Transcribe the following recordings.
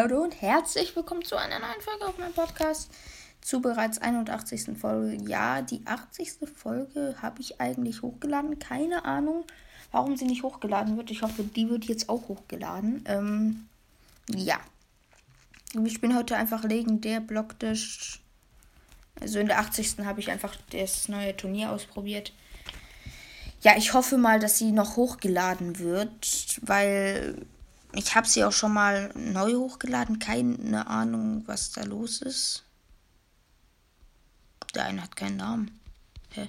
Hallo und herzlich willkommen zu einer neuen Folge auf meinem Podcast. Zu bereits 81. Folge. Ja, die 80. Folge habe ich eigentlich hochgeladen. Keine Ahnung, warum sie nicht hochgeladen wird. Ich hoffe, die wird jetzt auch hochgeladen. Ähm, ja. Ich bin heute einfach legendär Blocktisch. Also in der 80. habe ich einfach das neue Turnier ausprobiert. Ja, ich hoffe mal, dass sie noch hochgeladen wird, weil ich habe sie auch schon mal neu hochgeladen. Keine Ahnung, was da los ist. Der eine hat keinen Namen. Hä?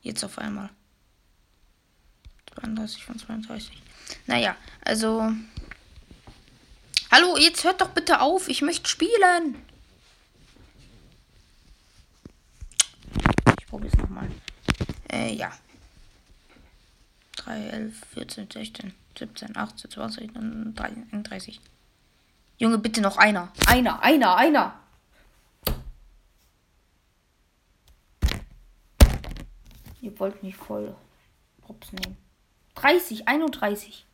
Jetzt auf einmal. 32 von 32. Naja, also. Hallo, jetzt hört doch bitte auf. Ich möchte spielen. Ich probiere es nochmal. Äh, ja. 3, 11, 14, 16, 17, 18, 20, 31. Junge, bitte noch einer. Einer, einer, einer. Ihr wollt mich voll Props nehmen. 30, 31.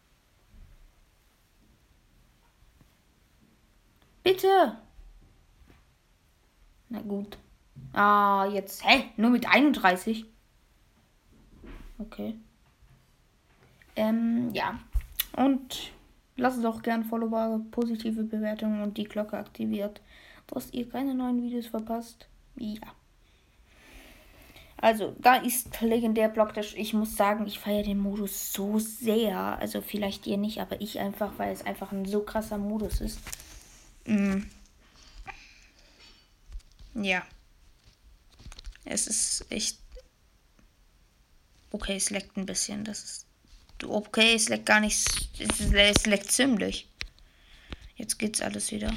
Bitte. Na gut. Ah, jetzt. Hä? Nur mit 31? Okay. Ähm, ja. Und lasst auch gern Follower, positive Bewertungen und die Glocke aktiviert, dass ihr keine neuen Videos verpasst. Ja. Also, da ist legendär Blockdash. Ich muss sagen, ich feiere den Modus so sehr. Also, vielleicht ihr nicht, aber ich einfach, weil es einfach ein so krasser Modus ist. Mm. Ja. Es ist echt. Okay, es leckt ein bisschen. Das ist Okay, es leckt gar nicht. Es leckt ziemlich. Jetzt geht's alles wieder.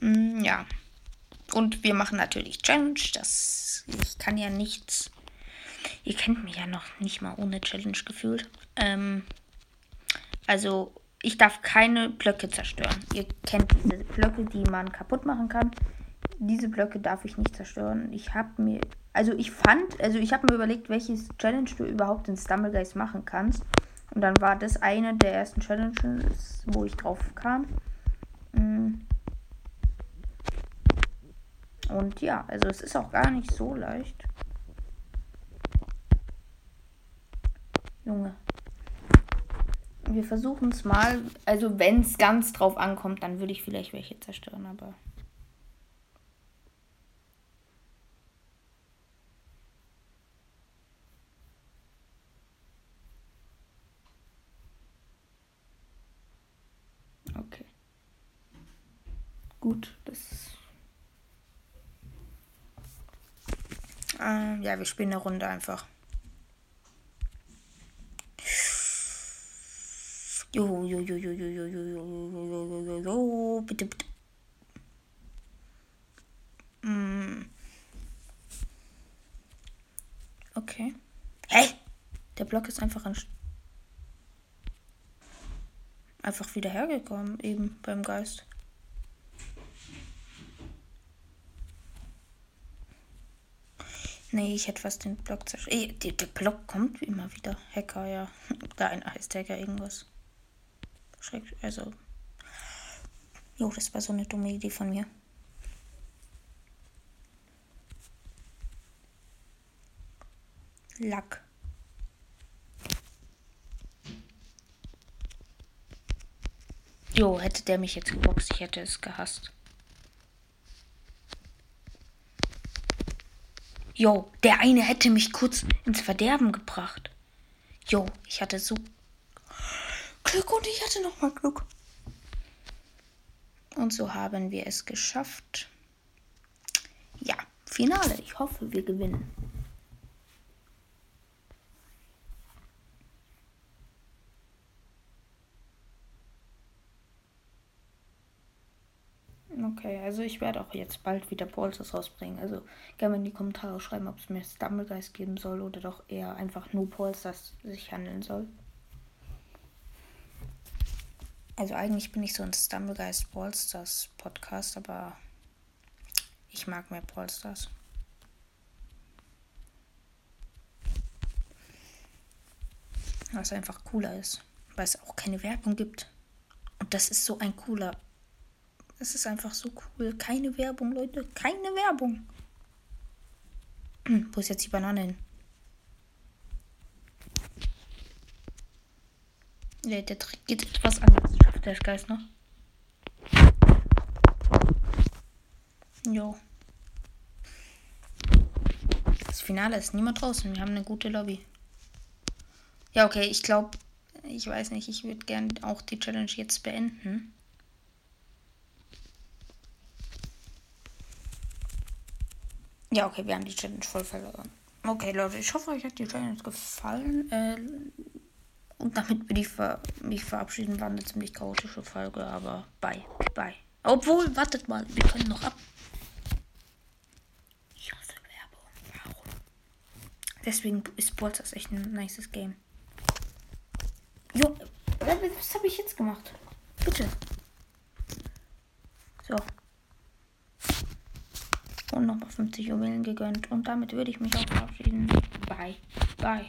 Mm, ja. Und wir machen natürlich Challenge. Das. Ich kann ja nichts. Ihr kennt mich ja noch nicht mal ohne Challenge gefühlt. Ähm, also, ich darf keine Blöcke zerstören. Ihr kennt diese Blöcke, die man kaputt machen kann. Diese Blöcke darf ich nicht zerstören. Ich habe mir also ich fand, also ich habe mir überlegt, welches Challenge du überhaupt in Stumblegeist machen kannst. Und dann war das eine der ersten Challenges, wo ich drauf kam. Mm. Und ja, also es ist auch gar nicht so leicht. Junge. Wir versuchen es mal. Also wenn es ganz drauf ankommt, dann würde ich vielleicht welche zerstören, aber. Gut. Das äh, ja, wir spielen eine Runde einfach. Jo, jo, jo, jo, jo, jo, jo, jo, jo, jo, jo, bitte, bitte. Mm. Okay. Hey! Der Block ist einfach ein einfach wieder hergekommen, eben beim Geist. Nee, ich hätte fast den Block zerstört. Der, der Block kommt immer wieder. Hacker, ja. Da ein heißt Hacker irgendwas. Schreck, also. Jo, das war so eine dumme Idee von mir. Lack. Jo, hätte der mich jetzt geboxt, ich hätte es gehasst. Jo, der eine hätte mich kurz ins Verderben gebracht. Jo, ich hatte so Glück und ich hatte nochmal Glück. Und so haben wir es geschafft. Ja, Finale. Ich hoffe, wir gewinnen. Okay, also ich werde auch jetzt bald wieder Polsters rausbringen. Also gerne in die Kommentare schreiben, ob es mir Stumblegeist geben soll oder doch eher einfach nur Polsters sich handeln soll. Also eigentlich bin ich so ein Stumblegeist Polsters Podcast, aber ich mag mehr Polsters. Was einfach cooler ist. Weil es auch keine Werbung gibt. Und das ist so ein cooler. Es ist einfach so cool. Keine Werbung, Leute. Keine Werbung. Wo ist jetzt die Banane hin? Ja, der Trick geht etwas anders. Schafft der Geist noch? Jo. Das Finale ist niemand draußen. Wir haben eine gute Lobby. Ja, okay, ich glaube, ich weiß nicht, ich würde gerne auch die Challenge jetzt beenden. Ja, okay, wir haben die Challenge voll verloren. Okay, Leute, ich hoffe, euch hat die Challenge gefallen. Äh, und damit würde ich ver mich verabschieden. War eine ziemlich chaotische Folge, aber bye, bye. Obwohl, wartet mal, wir können noch ab. Ich hasse Werbung. Warum? Deswegen ist Bolzers echt ein nices Game. Jo, was habe ich jetzt gemacht? Bitte. So. Und nochmal 50 Juwelen gegönnt. Und damit würde ich mich auch verabschieden. Bye. Bye.